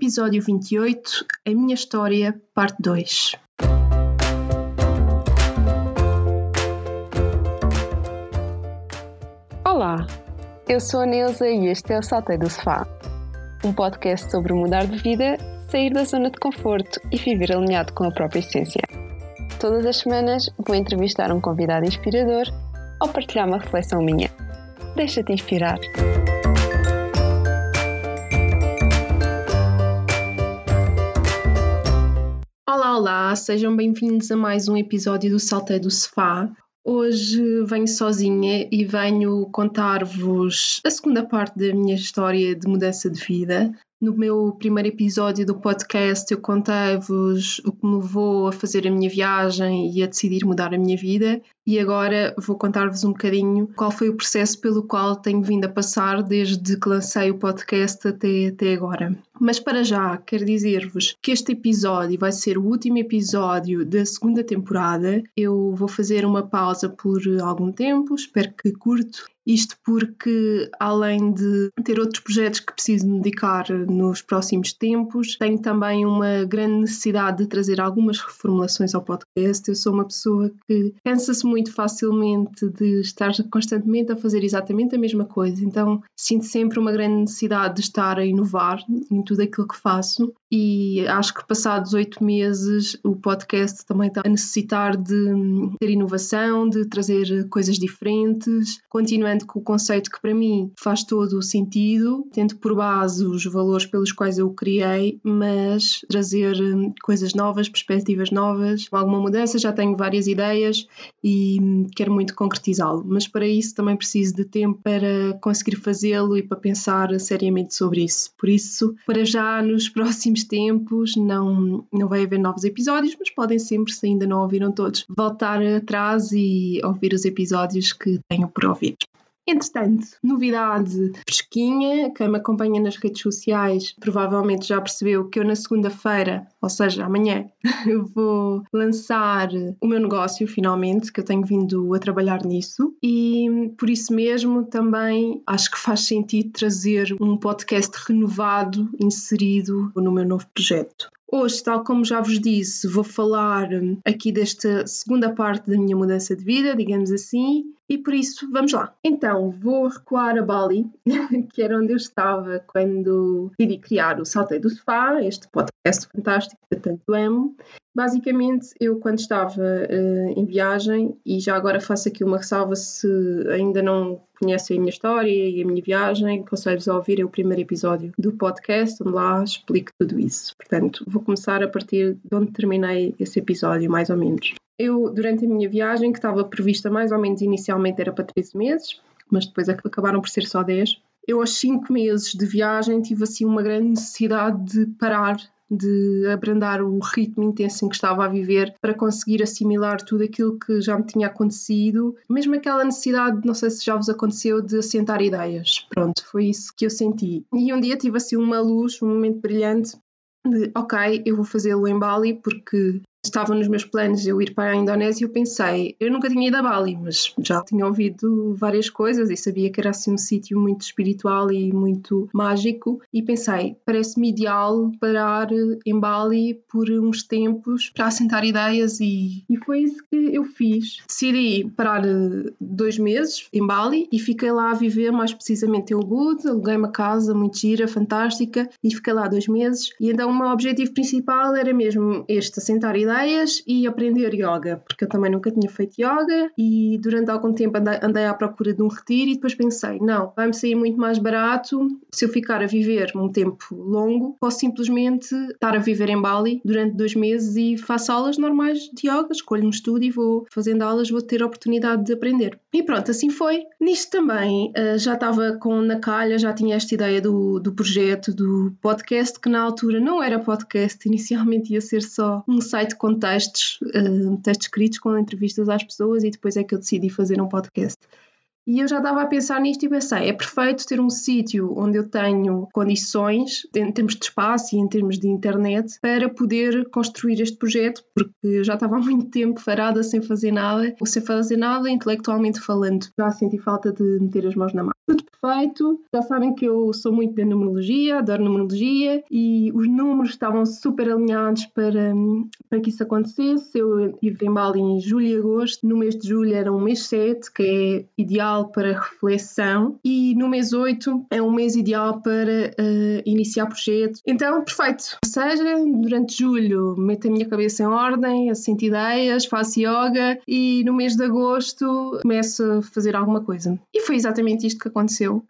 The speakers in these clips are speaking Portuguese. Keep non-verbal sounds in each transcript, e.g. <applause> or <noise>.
episódio 28, A Minha História, parte 2. Olá, eu sou a Neuza e este é o Saltei do Sofá, um podcast sobre mudar de vida, sair da zona de conforto e viver alinhado com a própria essência. Todas as semanas vou entrevistar um convidado inspirador ou partilhar uma reflexão minha. Deixa-te inspirar! Olá, sejam bem-vindos a mais um episódio do Saltei do Sofá. Hoje venho sozinha e venho contar-vos a segunda parte da minha história de mudança de vida. No meu primeiro episódio do podcast, eu contei-vos o que me levou a fazer a minha viagem e a decidir mudar a minha vida, e agora vou contar-vos um bocadinho qual foi o processo pelo qual tenho vindo a passar desde que lancei o podcast até, até agora. Mas para já, quero dizer-vos que este episódio vai ser o último episódio da segunda temporada. Eu vou fazer uma pausa por algum tempo, espero que curto, isto porque, além de ter outros projetos que preciso me dedicar nos próximos tempos, tenho também uma grande necessidade de trazer algumas reformulações ao podcast. Eu sou uma pessoa que cansa-se muito facilmente de estar constantemente a fazer exatamente a mesma coisa, então sinto sempre uma grande necessidade de estar a inovar em tudo aquilo que faço. E acho que passados oito meses o podcast também está a necessitar de ter inovação, de trazer coisas diferentes, continuando com o conceito que para mim faz todo o sentido, tendo por base os valores pelos quais eu o criei, mas trazer hum, coisas novas, perspectivas novas, alguma mudança, já tenho várias ideias e hum, quero muito concretizá-lo, mas para isso também preciso de tempo para conseguir fazê-lo e para pensar seriamente sobre isso. Por isso, para já nos <laughs> próximos tempos não, não vai haver novos episódios, mas podem sempre, se ainda não ouviram todos, voltar atrás e ouvir os episódios que tenho por ouvir. Entretanto, novidade fresquinha, quem me acompanha nas redes sociais provavelmente já percebeu que eu na segunda-feira, ou seja, amanhã, <laughs> vou lançar o meu negócio finalmente, que eu tenho vindo a trabalhar nisso e por isso mesmo também acho que faz sentido trazer um podcast renovado, inserido no meu novo projeto. Hoje, tal como já vos disse, vou falar aqui desta segunda parte da minha mudança de vida, digamos assim, e por isso vamos lá. Então, vou recuar a Bali, <laughs> que era onde eu estava quando decidi criar o Saltei do Sofá, este podcast fantástico que tanto amo. Basicamente, eu quando estava uh, em viagem, e já agora faço aqui uma ressalva se ainda não conhecem a minha história e a minha viagem, aconselho-vos a ouvir o primeiro episódio do podcast, onde lá explico tudo isso. Portanto, vou começar a partir de onde terminei esse episódio, mais ou menos. Eu, durante a minha viagem, que estava prevista mais ou menos inicialmente era para 13 meses, mas depois acabaram por ser só 10. Eu, aos 5 meses de viagem, tive assim uma grande necessidade de parar de abrandar o ritmo intenso em que estava a viver para conseguir assimilar tudo aquilo que já me tinha acontecido, mesmo aquela necessidade, não sei se já vos aconteceu, de assentar ideias. Pronto, foi isso que eu senti. E um dia tive assim uma luz, um momento brilhante de ok, eu vou fazê-lo em Bali porque estava nos meus planos eu ir para a Indonésia, eu pensei, eu nunca tinha ido a Bali, mas já tinha ouvido várias coisas e sabia que era assim um sítio muito espiritual e muito mágico e pensei, parece-me ideal parar em Bali por uns tempos para assentar ideias e, e foi isso que eu fiz. Decidi parar eh, dois meses em Bali e fiquei lá a viver mais precisamente em Ubud, aluguei uma casa muito gira, fantástica e fiquei lá dois meses e então o meu objetivo principal era mesmo este, assentar ideias ideias e aprender yoga, porque eu também nunca tinha feito yoga e durante algum tempo andei, à procura de um retiro e depois pensei, não, vai-me sair muito mais barato se eu ficar a viver um tempo longo, posso simplesmente estar a viver em Bali durante dois meses e faço aulas normais de yoga, escolho um estúdio e vou fazendo aulas, vou ter a oportunidade de aprender. E pronto, assim foi. Nisto também uh, já estava com na calha, já tinha esta ideia do, do projeto, do podcast, que na altura não era podcast, <laughs> inicialmente ia ser só um site com textos, uh, textos escritos com entrevistas às pessoas e depois é que eu decidi fazer um podcast. E eu já estava a pensar nisto e pensei, é perfeito ter um sítio onde eu tenho condições, em termos de espaço e em termos de internet, para poder construir este projeto, porque eu já estava há muito tempo parada sem fazer nada, ou sem fazer nada intelectualmente falando. Já senti falta de meter as mãos na massa. Tudo perfeito. Já sabem que eu sou muito da numerologia, adoro numerologia e os números estavam super alinhados para, para que isso acontecesse. Eu estive em Bali em julho e agosto. No mês de julho era um mês 7, que é ideal para reflexão, e no mês 8 é um mês ideal para uh, iniciar projetos. Então, perfeito. Ou seja, durante julho meto a minha cabeça em ordem, assento ideias, faço yoga e no mês de agosto começo a fazer alguma coisa. E foi exatamente isto que aconteceu.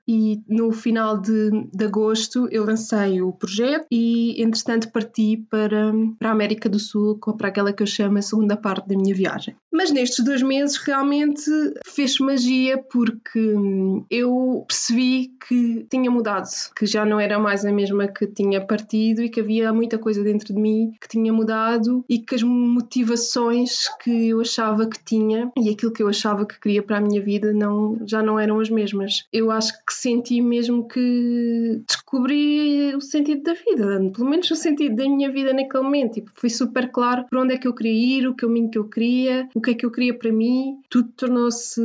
E no final de, de agosto eu lancei o projeto e, entretanto, parti para, para a América do Sul, para aquela que eu chamo a segunda parte da minha viagem. Mas nestes dois meses realmente fez magia porque eu percebi que tinha mudado, que já não era mais a mesma que tinha partido e que havia muita coisa dentro de mim que tinha mudado e que as motivações que eu achava que tinha e aquilo que eu achava que queria para a minha vida não, já não eram as mesmas. Eu acho que senti mesmo que descobri o sentido da vida, pelo menos o sentido da minha vida naquele momento. Tipo, foi super claro para onde é que eu queria ir, o caminho que eu queria, o que é que eu queria para mim. Tudo tornou-se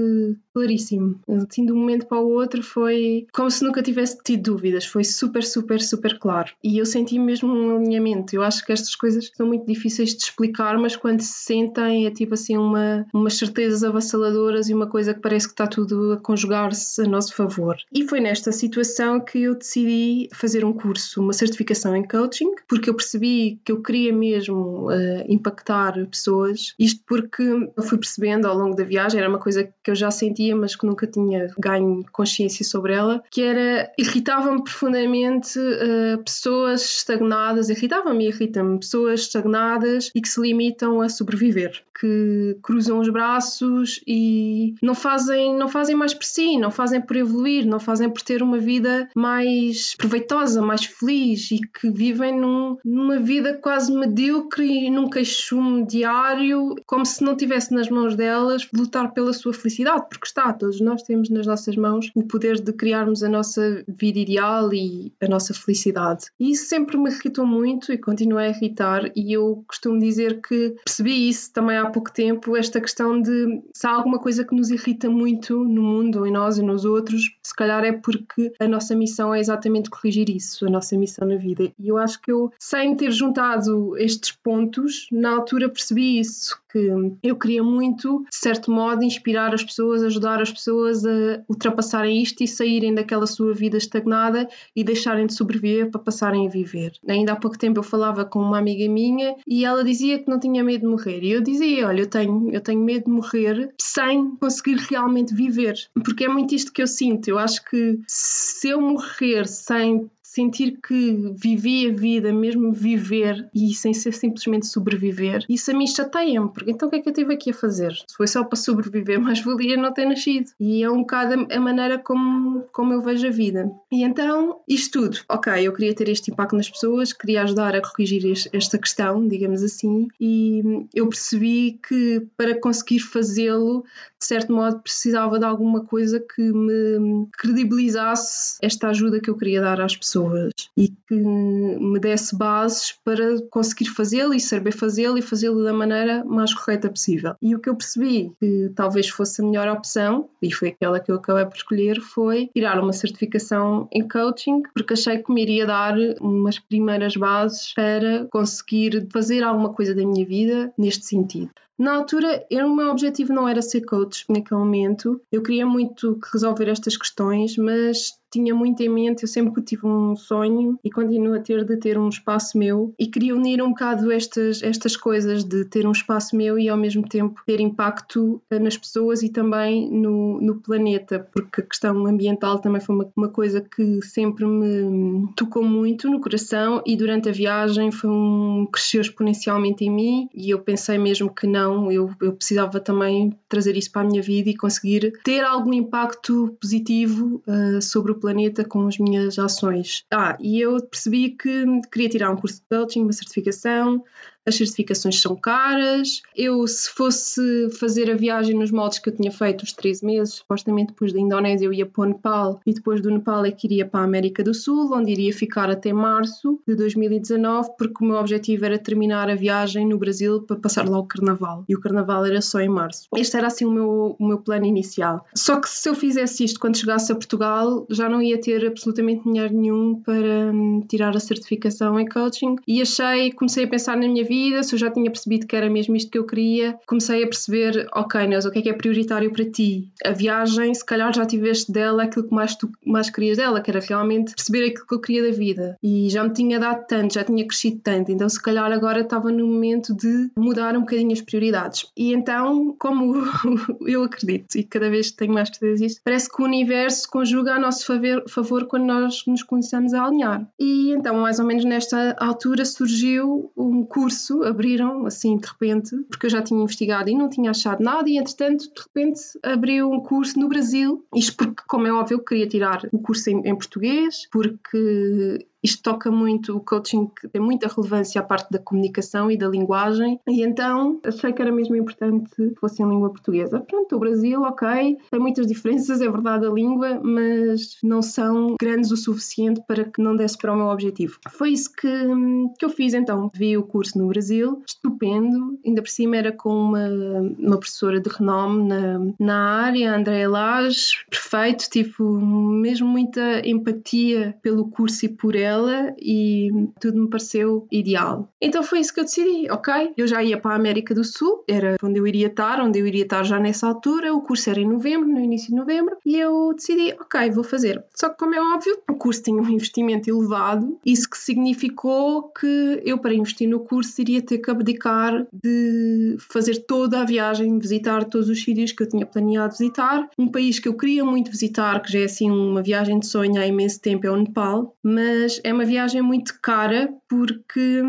claríssimo. Assim, de um momento para o outro foi como se nunca tivesse tido dúvidas. Foi super, super, super claro. E eu senti mesmo um alinhamento. Eu acho que estas coisas são muito difíceis de explicar, mas quando se sentem é tipo assim uma, umas certezas avassaladoras e uma coisa que parece que está tudo a conjugar-se a nosso favor. E foi nesta situação que eu decidi fazer um curso, uma certificação em coaching, porque eu percebi que eu queria mesmo uh, impactar pessoas. Isto porque eu fui percebendo ao longo da viagem, era uma coisa que eu já sentia, mas que nunca tinha ganho consciência sobre ela, que era irritava-me profundamente uh, pessoas estagnadas, irritava-me e irrita-me pessoas estagnadas e que se limitam a sobreviver, que cruzam os braços e não fazem, não fazem mais por si, não fazem por evoluir, não fazem por ter uma vida mais proveitosa, mais feliz e que vivem num, numa vida quase medíocre e num queixume diário, como se não tivesse nas mãos delas lutar pela sua felicidade, porque está, todos nós temos nas nossas mãos o poder de criarmos a nossa vida ideal e a nossa felicidade. E isso sempre me irritou muito e continua a irritar, e eu costumo dizer que percebi isso também há pouco tempo, esta questão de se há alguma coisa que nos irrita muito no mundo, em nós e nos outros, se calhar é porque a nossa missão é exatamente corrigir isso, a nossa missão na vida. E eu acho que eu, sem ter juntado estes pontos, na altura percebi isso, que eu queria muito, de certo modo, inspirar as pessoas, ajudar as pessoas a ultrapassarem isto e saírem daquela sua vida estagnada e deixarem de sobreviver para passarem a viver. Ainda há pouco tempo eu falava com uma amiga minha e ela dizia que não tinha medo de morrer. E eu dizia: Olha, eu tenho, eu tenho medo de morrer sem conseguir realmente viver. Porque é muito isto que eu sinto. Eu acho que se eu morrer sem sentir que vivi a vida, mesmo viver e sem ser simplesmente sobreviver, isso a mim chateia-me, porque então o que é que eu tive aqui a fazer? Se foi só para sobreviver, <laughs> mais valia não ter nascido. E é um bocado a maneira como, como eu vejo a vida. E então, isto tudo, ok, eu queria ter este impacto nas pessoas, queria ajudar a corrigir esta questão, digamos assim, e eu percebi que para conseguir fazê-lo, de certo modo, precisava de alguma coisa que me credibilizasse esta ajuda que eu queria dar às pessoas e que me desse bases para conseguir fazê-lo e saber fazê-lo e fazê-lo da maneira mais correta possível. E o que eu percebi que talvez fosse a melhor opção, e foi aquela que eu acabei por escolher, foi tirar uma certificação em coaching, porque achei que me iria dar umas primeiras bases para conseguir fazer alguma coisa da minha vida neste sentido. Na altura, eu, o meu objetivo não era ser coach naquele momento. Eu queria muito resolver estas questões, mas tinha muito em mente, eu sempre tive um sonho e continuo a ter de ter um espaço meu e queria unir um bocado estas, estas coisas de ter um espaço meu e ao mesmo tempo ter impacto eh, nas pessoas e também no, no planeta, porque a questão ambiental também foi uma, uma coisa que sempre me tocou muito no coração e durante a viagem foi um cresceu exponencialmente em mim e eu pensei mesmo que não, eu, eu precisava também trazer isso para a minha vida e conseguir ter algum impacto positivo uh, sobre o planeta com as minhas ações. Ah, e eu percebi que queria tirar um curso de coaching, uma certificação, as certificações são caras. Eu, se fosse fazer a viagem nos moldes que eu tinha feito os 13 meses, supostamente depois da Indonésia eu ia para o Nepal e depois do Nepal é que iria para a América do Sul, onde iria ficar até março de 2019, porque o meu objetivo era terminar a viagem no Brasil para passar lá o Carnaval. E o Carnaval era só em março. Este era assim o meu, o meu plano inicial. Só que se eu fizesse isto quando chegasse a Portugal, já não ia ter absolutamente dinheiro nenhum para hum, tirar a certificação em coaching. E achei, comecei a pensar na minha vida, se eu já tinha percebido que era mesmo isto que eu queria, comecei a perceber, ok, Neuza, o que é que é prioritário para ti? A viagem, se calhar já tiveste dela aquilo que mais tu mais querias dela, que era realmente perceber aquilo que eu queria da vida. E já me tinha dado tanto, já tinha crescido tanto, então se calhar agora estava no momento de mudar um bocadinho as prioridades. E então, como <laughs> eu acredito, e cada vez tenho mais certeza disso, parece que o universo conjuga a nosso favor, favor quando nós nos começamos a alinhar. E então, mais ou menos nesta altura, surgiu um curso, abriram assim de repente, porque eu já tinha investigado e não tinha achado nada, e entretanto, de repente, abriu um curso no Brasil. Isto porque, como é óbvio, eu queria tirar o curso em, em português, porque isto toca muito, o coaching tem muita relevância à parte da comunicação e da linguagem, e então achei que era mesmo importante que fosse em língua portuguesa. Pronto, o Brasil, ok, tem muitas diferenças, é verdade a língua, mas não são grandes o suficiente para que não desse para o meu objetivo. Foi isso que, que eu fiz então. Vi o curso no Brasil, estupendo, ainda por cima era com uma, uma professora de renome na, na área, Andréa Lage, perfeito, tive mesmo muita empatia pelo curso e por ela e tudo me pareceu ideal. Então foi isso que eu decidi, ok? Eu já ia para a América do Sul, era onde eu iria estar, onde eu iria estar já nessa altura, o curso era em novembro, no início de novembro, e eu decidi, ok, vou fazer. Só que como é óbvio, o curso tinha um investimento elevado, isso que significou que eu para investir no curso iria ter que abdicar de fazer toda a viagem, visitar todos os sítios que eu tinha planeado visitar, um país que eu queria muito visitar, que já é assim uma viagem de sonho há imenso tempo, é o Nepal, mas é uma viagem muito cara porque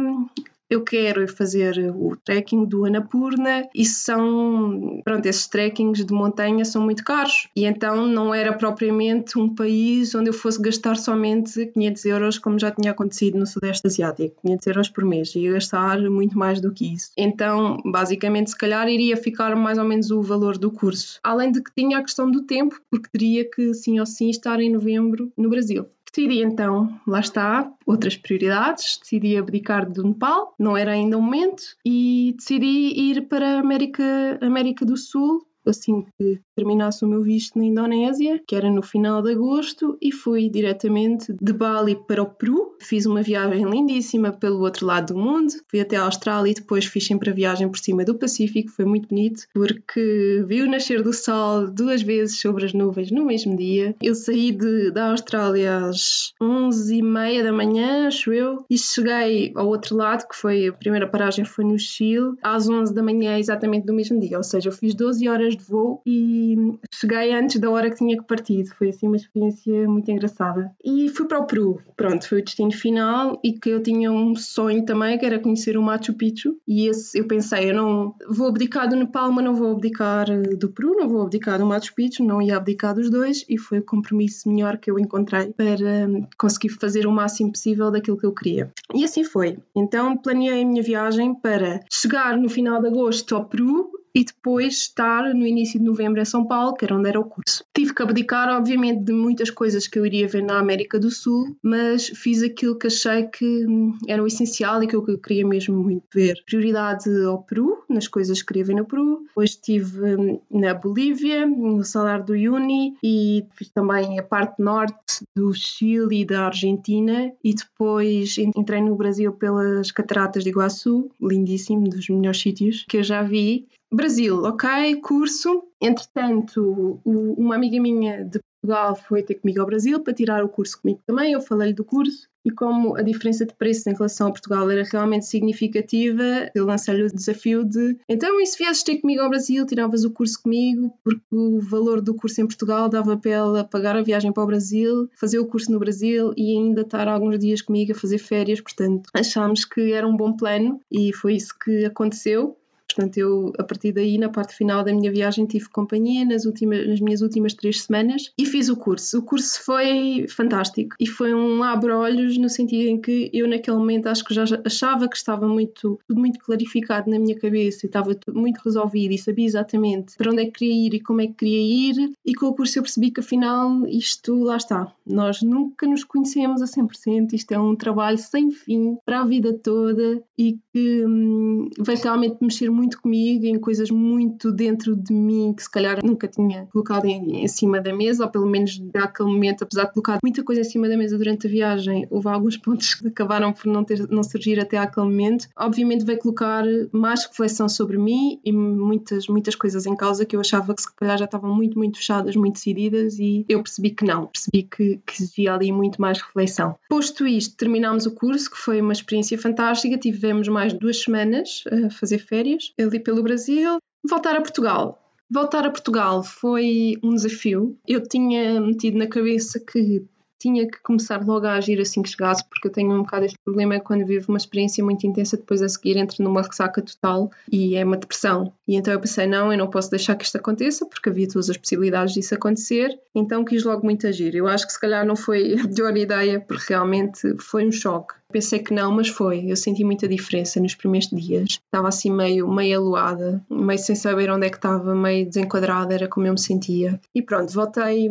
eu quero fazer o trekking do Annapurna e são, pronto, esses trekkings de montanha são muito caros e então não era propriamente um país onde eu fosse gastar somente 500 euros como já tinha acontecido no Sudeste Asiático, 500 euros por mês, ia gastar muito mais do que isso. Então, basicamente, se calhar iria ficar mais ou menos o valor do curso. Além de que tinha a questão do tempo, porque teria que sim ou sim estar em novembro no Brasil. Decidi então, lá está, outras prioridades. Decidi abdicar do Nepal, não era ainda o momento, e decidi ir para a América, América do Sul assim que terminasse o meu visto na Indonésia, que era no final de agosto, e fui diretamente de Bali para o Peru. Fiz uma viagem lindíssima pelo outro lado do mundo, fui até a Austrália e depois fiz sempre a viagem por cima do Pacífico. Foi muito bonito porque vi o nascer do sol duas vezes sobre as nuvens no mesmo dia. Eu saí de, da Austrália às 11h30 da manhã, acho eu, e cheguei ao outro lado, que foi a primeira paragem foi no Chile, às 11 da manhã exatamente do mesmo dia. Ou seja, eu fiz 12 horas de voo e cheguei antes da hora que tinha que partir. Foi assim uma experiência muito engraçada. E fui para o Peru. Pronto, foi o destino final e que eu tinha um sonho também, que era conhecer o Machu Picchu. E esse eu pensei, eu não vou abdicar do Nepal, mas não vou abdicar do Peru, não vou abdicar do Machu Picchu, não ia abdicar dos dois e foi o compromisso melhor que eu encontrei para conseguir fazer o máximo possível daquilo que eu queria. E assim foi. Então planeei a minha viagem para chegar no final de agosto ao Peru e depois estar no início de novembro em São Paulo, que era onde era o curso. Tive que abdicar, obviamente, de muitas coisas que eu iria ver na América do Sul, mas fiz aquilo que achei que hum, era o essencial e que eu queria mesmo muito ver. Prioridade ao Peru, nas coisas que queria ver no Peru. Depois estive hum, na Bolívia, no Salar do Uyuni e fiz também a parte norte do Chile e da Argentina e depois entrei no Brasil pelas Cataratas de Iguaçu, lindíssimo, dos melhores sítios que eu já vi. Brasil, ok, curso. Entretanto, uma amiga minha de Portugal foi ter comigo ao Brasil para tirar o curso comigo também. Eu falei-lhe do curso e como a diferença de preço em relação a Portugal era realmente significativa, eu lancei-lhe o desafio de então, e se viesses ter comigo ao Brasil, tiravas o curso comigo, porque o valor do curso em Portugal dava para ela pagar a viagem para o Brasil, fazer o curso no Brasil e ainda estar alguns dias comigo a fazer férias, portanto achámos que era um bom plano e foi isso que aconteceu. Portanto, eu, a partir daí, na parte final da minha viagem, tive companhia nas, últimas, nas minhas últimas três semanas e fiz o curso. O curso foi fantástico e foi um abre-olhos no sentido em que eu, naquele momento, acho que já achava que estava muito, tudo muito clarificado na minha cabeça e estava tudo muito resolvido e sabia exatamente para onde é que queria ir e como é que queria ir. E com o curso eu percebi que, afinal, isto lá está. Nós nunca nos conhecemos a 100%, isto é um trabalho sem fim para a vida toda e que hum, vai realmente mexer muito comigo em coisas muito dentro de mim que se calhar nunca tinha colocado em, em cima da mesa, ou pelo menos naquele momento, apesar de colocar muita coisa em cima da mesa durante a viagem, houve alguns <laughs> pontos que acabaram por não, ter, não surgir até aquele momento. Obviamente vai colocar mais reflexão sobre mim e muitas, muitas coisas em causa que eu achava que se calhar já estavam muito, muito fechadas, muito decididas e eu percebi que não, percebi que, que existia ali muito mais reflexão. Posto isto, terminámos o curso, que foi uma experiência fantástica, tivemos mais duas semanas a fazer férias ali pelo Brasil. Voltar a Portugal. Voltar a Portugal foi um desafio. Eu tinha metido na cabeça que tinha que começar logo a agir assim que chegasse, porque eu tenho um bocado este problema quando vivo uma experiência muito intensa, depois a seguir entro numa ressaca total e é uma depressão. E então eu pensei, não, eu não posso deixar que isto aconteça, porque havia todas as possibilidades disso acontecer, então quis logo muito agir. Eu acho que se calhar não foi <laughs> a melhor ideia, porque realmente foi um choque. Pensei que não, mas foi. Eu senti muita diferença nos primeiros dias. Estava assim meio, meio aluada, meio sem saber onde é que estava, meio desenquadrada, era como eu me sentia. E pronto, voltei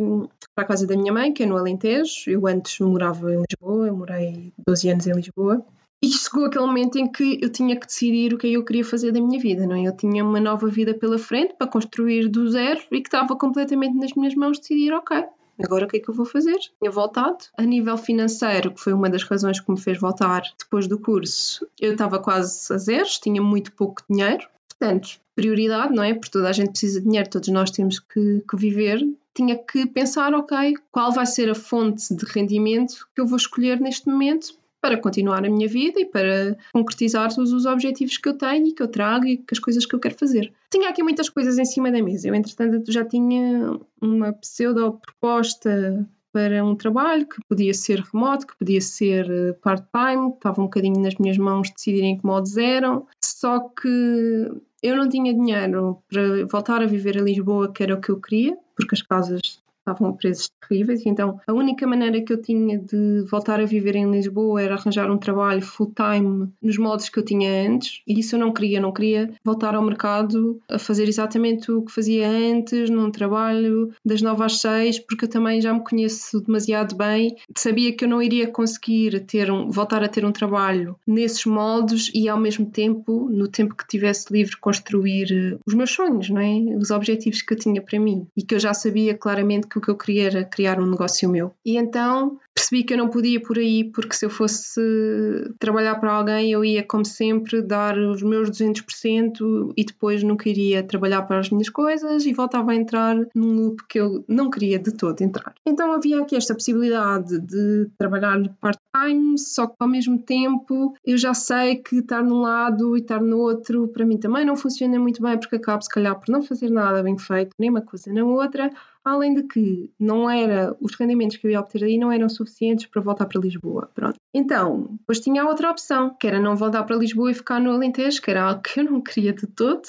para a casa da minha mãe, que é no Alentejo. Eu antes morava em Lisboa, eu morei 12 anos em Lisboa. E chegou aquele momento em que eu tinha que decidir o que é eu queria fazer da minha vida, não é? Eu tinha uma nova vida pela frente para construir do zero e que estava completamente nas minhas mãos decidir, ok, Agora o que é que eu vou fazer? Tinha voltado. A nível financeiro, que foi uma das razões que me fez voltar depois do curso, eu estava quase a zeros, tinha muito pouco dinheiro. Portanto, prioridade, não é? Porque toda a gente precisa de dinheiro, todos nós temos que, que viver. Tinha que pensar, ok, qual vai ser a fonte de rendimento que eu vou escolher neste momento para continuar a minha vida e para concretizar todos os objetivos que eu tenho e que eu trago e que as coisas que eu quero fazer. Tinha aqui muitas coisas em cima da mesa. Eu, entretanto, já tinha uma pseudo-proposta para um trabalho que podia ser remoto, que podia ser eh, part-time, estava um bocadinho nas minhas mãos decidirem que modos eram, só que eu não tinha dinheiro para voltar a viver a Lisboa, que era o que eu queria, porque as casas estavam a preços terríveis, então a única maneira que eu tinha de voltar a viver em Lisboa era arranjar um trabalho full-time nos moldes que eu tinha antes, e isso eu não queria, não queria voltar ao mercado a fazer exatamente o que fazia antes, num trabalho das nove às seis, porque eu também já me conheço demasiado bem, sabia que eu não iria conseguir ter um, voltar a ter um trabalho nesses moldes e ao mesmo tempo, no tempo que tivesse livre, construir eh, os meus sonhos, não é? Os objetivos que eu tinha para mim e que eu já sabia claramente que que o que eu queria criar um negócio meu. E então percebi que eu não podia por aí, porque se eu fosse trabalhar para alguém, eu ia, como sempre, dar os meus 200% e depois nunca iria trabalhar para as minhas coisas e voltava a entrar num loop que eu não queria de todo entrar. Então havia aqui esta possibilidade de trabalhar part-time, só que ao mesmo tempo eu já sei que estar num lado e estar no outro para mim também não funciona muito bem, porque acabo, se calhar, por não fazer nada bem feito, nem uma coisa nem outra além de que não era os rendimentos que eu ia obter aí não eram suficientes para voltar para Lisboa. Pronto. Então, depois tinha outra opção, que era não voltar para Lisboa e ficar no Alentejo, que era algo que eu não queria de todo,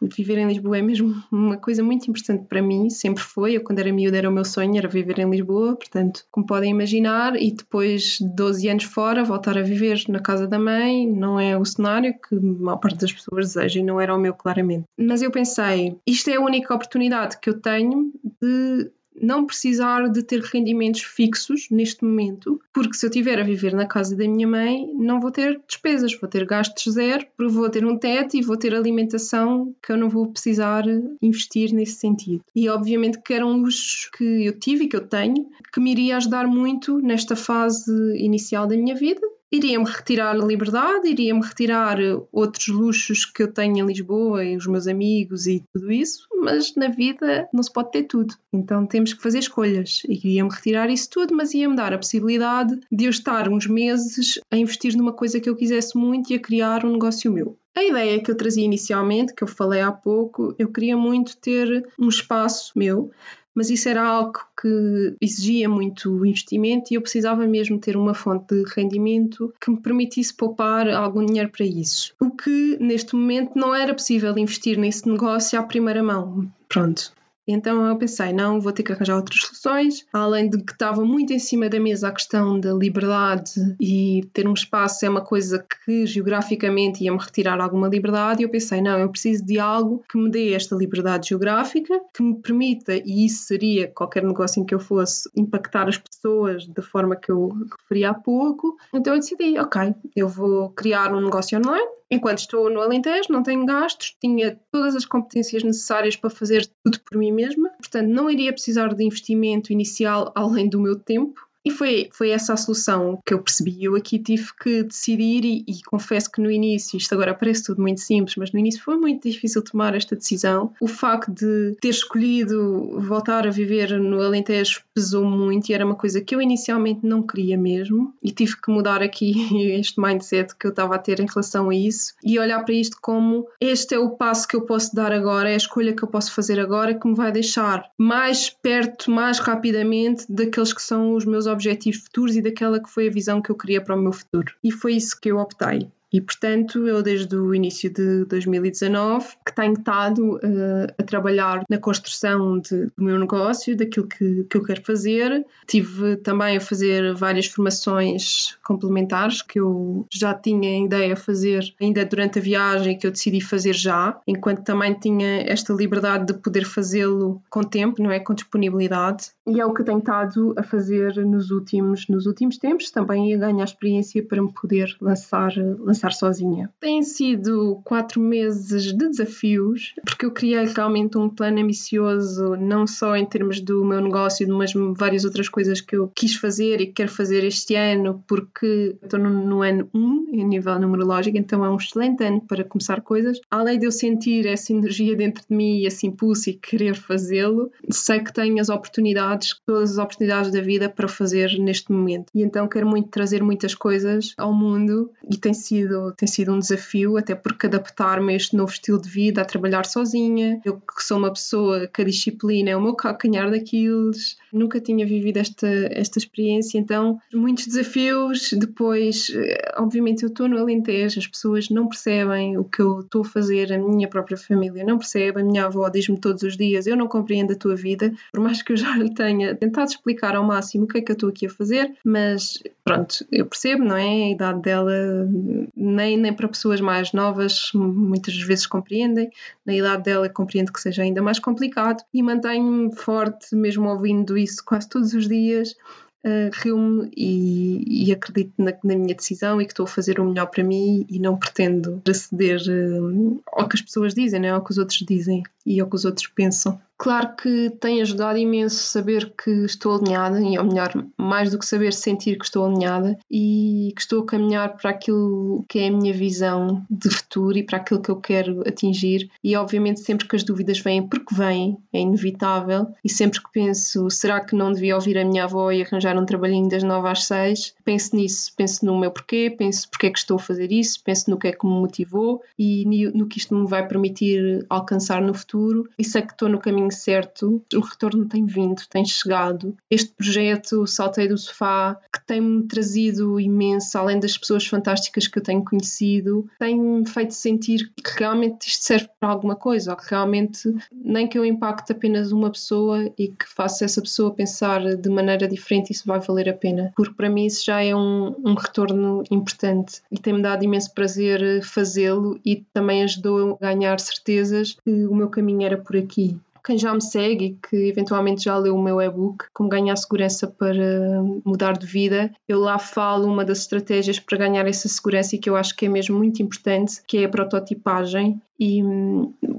viver em Lisboa é mesmo uma coisa muito importante para mim, sempre foi. Eu, quando era miúda, era o meu sonho, era viver em Lisboa, portanto, como podem imaginar, e depois de 12 anos fora, voltar a viver na casa da mãe, não é o cenário que a maior parte das pessoas deseja e não era o meu, claramente. Mas eu pensei, isto é a única oportunidade que eu tenho de não precisar de ter rendimentos fixos neste momento, porque se eu estiver a viver na casa da minha mãe, não vou ter despesas, vou ter gastos zero, porque vou ter um teto e vou ter alimentação que eu não vou precisar investir nesse sentido. E obviamente que eram luxos que eu tive e que eu tenho, que me iria ajudar muito nesta fase inicial da minha vida iria-me retirar a liberdade, iria-me retirar outros luxos que eu tenho em Lisboa e os meus amigos e tudo isso, mas na vida não se pode ter tudo. Então temos que fazer escolhas. Iria-me retirar isso tudo, mas ia-me dar a possibilidade de eu estar uns meses a investir numa coisa que eu quisesse muito e a criar um negócio meu. A ideia que eu trazia inicialmente, que eu falei há pouco, eu queria muito ter um espaço meu mas isso era algo que exigia muito investimento e eu precisava mesmo ter uma fonte de rendimento que me permitisse poupar algum dinheiro para isso. O que neste momento não era possível investir nesse negócio à primeira mão. Pronto, então eu pensei, não, vou ter que arranjar outras soluções, além de que estava muito em cima da mesa a questão da liberdade e ter um espaço é uma coisa que geograficamente ia-me retirar alguma liberdade, e eu pensei, não, eu preciso de algo que me dê esta liberdade geográfica, que me permita, e isso seria qualquer negócio em que eu fosse, impactar as pessoas da forma que eu referi há pouco. Então eu decidi, ok, eu vou criar um negócio online, Enquanto estou no Alentejo, não tenho gastos, tinha todas as competências necessárias para fazer tudo por mim mesma, portanto, não iria precisar de investimento inicial <laughs> além do meu tempo. E foi, foi essa a solução que eu percebi. Eu aqui tive que decidir, e, e, confesso que no início, isto agora parece tudo muito simples, mas no início foi muito difícil tomar esta decisão. O facto de ter escolhido voltar a viver no Alentejo pesou muito e era uma coisa que eu inicialmente não queria mesmo. E tive que mudar aqui <laughs> este mindset que eu estava a ter em relação a isso e olhar para isto como este é o passo que eu posso dar agora, é a escolha que eu posso fazer agora que me vai deixar mais perto, mais rapidamente daqueles que são os meus objetivos futuros e daquela que foi a visão que eu queria para o meu futuro. E foi isso que eu optei. E, portanto, eu desde o início de 2019 que tenho estado uh, a trabalhar na construção de, do meu negócio, daquilo que, que eu quero fazer. Tive também a fazer várias formações complementares que eu já tinha ideia de fazer ainda durante a viagem que eu decidi fazer já, enquanto também tinha esta liberdade de poder fazê-lo com tempo, não é? Com disponibilidade. E é o que tenho estado a fazer nos últimos, nos últimos tempos, também a ganhar experiência para me poder lançar, lançar começar sozinha. Têm sido quatro meses de desafios, porque eu criei realmente um plano ambicioso, não só em termos do meu negócio, mas várias outras coisas que eu quis fazer e que quero fazer este ano, porque estou no, no ano 1 em nível numerológico, então é um excelente ano para começar coisas. Além de eu sentir essa energia dentro de mim e esse impulso e querer fazê-lo, sei que tenho as oportunidades, todas as oportunidades da vida para fazer neste momento. E então quero muito trazer muitas coisas ao mundo e tem sido sido, tem sido um desafio, até porque adaptar-me a este novo estilo de vida, a trabalhar sozinha. Eu que sou uma pessoa que a disciplina é o meu calcanhar daqueles, nunca tinha vivido esta, esta experiência, então muitos desafios. Depois, eh, obviamente, eu estou no Alentejo, as pessoas não percebem o que eu estou a fazer, a minha própria família não percebe, a minha avó diz-me todos os dias: Eu não compreendo a tua vida, por mais que eu já lhe tenha tentado explicar ao máximo o que é que eu estou aqui a fazer, mas pronto, eu percebo, não é? A idade dela nem, nem para pessoas mais novas muitas vezes compreendem. Na idade dela compreendo que seja ainda mais complicado e mantenho-me forte, mesmo ouvindo isso quase todos os dias. Uh, rio-me e, e, acredito na, na, minha decisão e que estou a fazer o melhor para mim e não pretendo aceder uh, ao que as pessoas dizem, né? ao que os outros dizem e ao que os outros pensam. Claro que tem ajudado imenso saber que estou alinhada, e ou melhor, mais do que saber, sentir que estou alinhada e que estou a caminhar para aquilo que é a minha visão de futuro e para aquilo que eu quero atingir. E obviamente, sempre que as dúvidas vêm, porque vêm, é inevitável, e sempre que penso, será que não devia ouvir a minha avó e arranjar um trabalhinho das nove às seis? Penso nisso, penso no meu porquê, penso porque é que estou a fazer isso, penso no que é que me motivou e no que isto me vai permitir alcançar no futuro. E sei que estou no caminho certo, o retorno tem vindo, tem chegado. Este projeto Saltei do Sofá, que tem-me trazido imenso, além das pessoas fantásticas que eu tenho conhecido, tem-me feito sentir que realmente isto serve para alguma coisa, ou que realmente nem que eu impacte apenas uma pessoa e que faça essa pessoa pensar de maneira diferente, isso vai valer a pena. Porque para mim isso já é um, um retorno importante e tem-me dado imenso prazer fazê-lo e também ajudou a ganhar certezas que o meu caminho era por aqui quem já me segue e que eventualmente já leu o meu e-book, Como Ganhar Segurança para Mudar de Vida, eu lá falo uma das estratégias para ganhar essa segurança e que eu acho que é mesmo muito importante, que é a prototipagem. E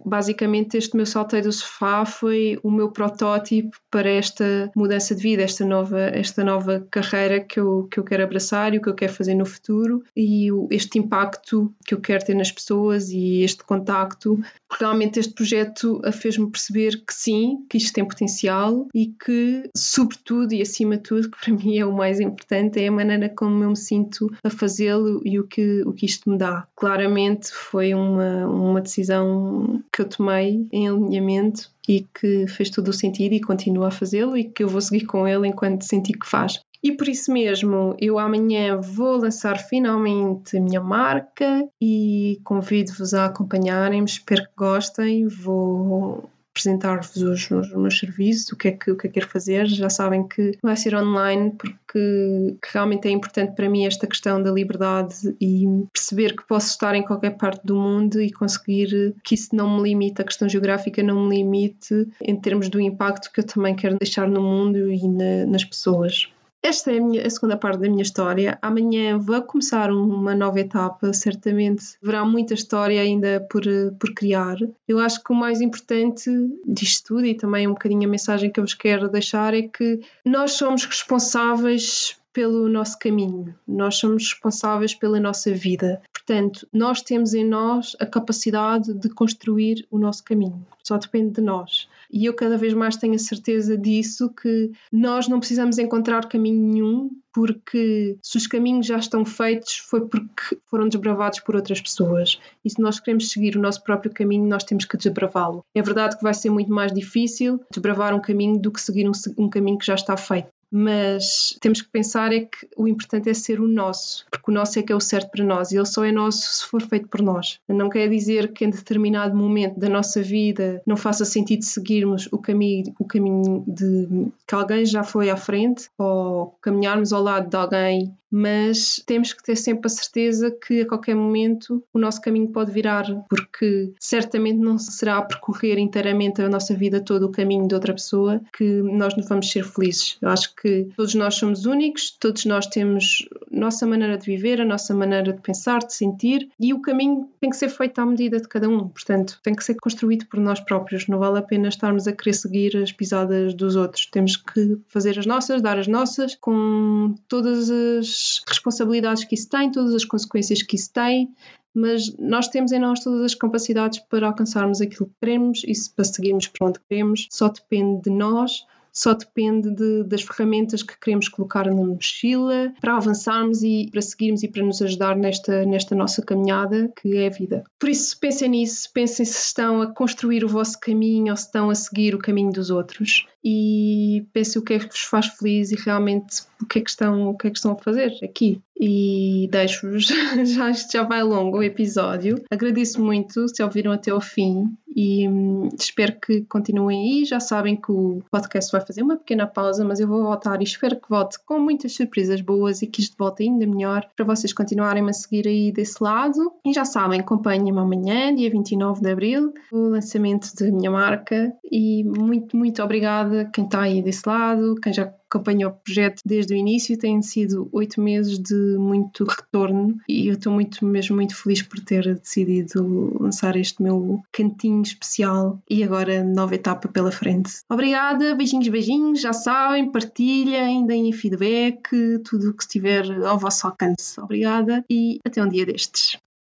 basicamente este meu salteio do sofá foi o meu protótipo para esta mudança de vida, esta nova, esta nova carreira que eu, que eu quero abraçar e o que eu quero fazer no futuro e este impacto que eu quero ter nas pessoas e este contacto. Realmente este projeto fez-me perceber que sim, que isto tem potencial e que, sobretudo e acima de tudo, <laughs> que para mim é o mais importante, é a maneira como eu me sinto a fazê-lo e o que, o que isto me dá. Claramente foi uma, uma decisão que eu tomei em alinhamento e que fez todo o sentido e continua a fazê-lo e que eu vou seguir com ele enquanto senti que faz. E por isso mesmo, eu amanhã vou lançar finalmente a minha marca e convido-vos a acompanharem-me. Espero que gostem. Vou apresentar-vos os, os, meus serviços, o que, é que, o que é que quero fazer. Já sabem que vai ser online porque realmente é importante para mim esta questão da liberdade e perceber que posso estar em qualquer parte do mundo e conseguir que isso não me limite, a questão geográfica não me limite em termos do impacto que eu também quero deixar no mundo e na, nas pessoas. Esta é a, minha, a, segunda parte da minha história. Amanhã vou começar uma nova etapa, certamente haverá muita história ainda por, por criar. Eu acho que o mais importante disto tudo e também um bocadinho a mensagem que eu vos quero deixar é que nós somos responsáveis pelo nosso caminho, nós somos responsáveis pela nossa vida. Portanto, nós temos em nós a capacidade de construir o nosso caminho, só depende de nós. E eu cada vez mais tenho a certeza disso, que nós não precisamos encontrar caminho nenhum, porque se os caminhos já estão feitos foi porque foram desbravados por outras pessoas. E se nós queremos seguir o nosso próprio caminho, nós temos que desbravá-lo. É verdade que vai ser muito mais difícil desbravar um caminho do que seguir um, um caminho que já está feito mas temos que pensar é que o importante é ser o nosso, porque o nosso é que é o certo para nós e ele só é nosso se for feito por nós. Não quer dizer que em determinado momento da nossa vida não faça sentido seguirmos o caminho, o caminho de que alguém já foi à frente ou caminharmos ao lado de alguém mas temos que ter sempre a certeza que a qualquer momento o nosso caminho pode virar, porque certamente não será percorrer inteiramente a nossa vida todo o caminho de outra pessoa que nós não vamos ser felizes. Eu acho que todos nós somos únicos, todos nós temos nossa maneira de viver, a nossa maneira de pensar, de sentir, e o caminho tem que ser feito à medida de cada um, portanto, tem que ser construído por nós próprios. Não vale a pena estarmos a querer seguir as pisadas dos outros. Temos que fazer as nossas, dar as nossas, com todas as responsabilidades que isso tem, todas as consequências que isso tem, mas nós temos em nós todas as capacidades para alcançarmos aquilo que queremos e para seguirmos para onde queremos, só depende de nós só depende de, das ferramentas que queremos colocar na mochila para avançarmos e para seguirmos e para nos ajudar nesta, nesta nossa caminhada que é a vida. Por isso, pensem nisso, pensem se estão a construir o vosso caminho ou se estão a seguir o caminho dos outros e pensem o que é que vos faz feliz e realmente o que é que estão, o que é que estão a fazer aqui. E deixo-vos, <laughs> já, já vai longo o episódio. Agradeço muito se ouviram até ao fim e hum, espero que continuem aí. Já sabem que o podcast vai fazer uma pequena pausa, mas eu vou voltar e espero que volte com muitas surpresas boas e que isto volte ainda melhor para vocês continuarem a seguir aí desse lado. E já sabem, acompanhem-me amanhã, dia 29 de abril, o lançamento da minha marca. E muito, muito obrigada quem está aí desse lado, quem já acompanhou o projeto desde o início. Têm sido oito meses de muito retorno e eu estou muito, mesmo muito feliz por ter decidido lançar este meu cantinho especial e agora nova etapa pela frente. Obrigada, beijinhos, beijinhos. Já sabem, partilhem, deem feedback, tudo o que estiver ao vosso alcance. Obrigada e até um dia destes.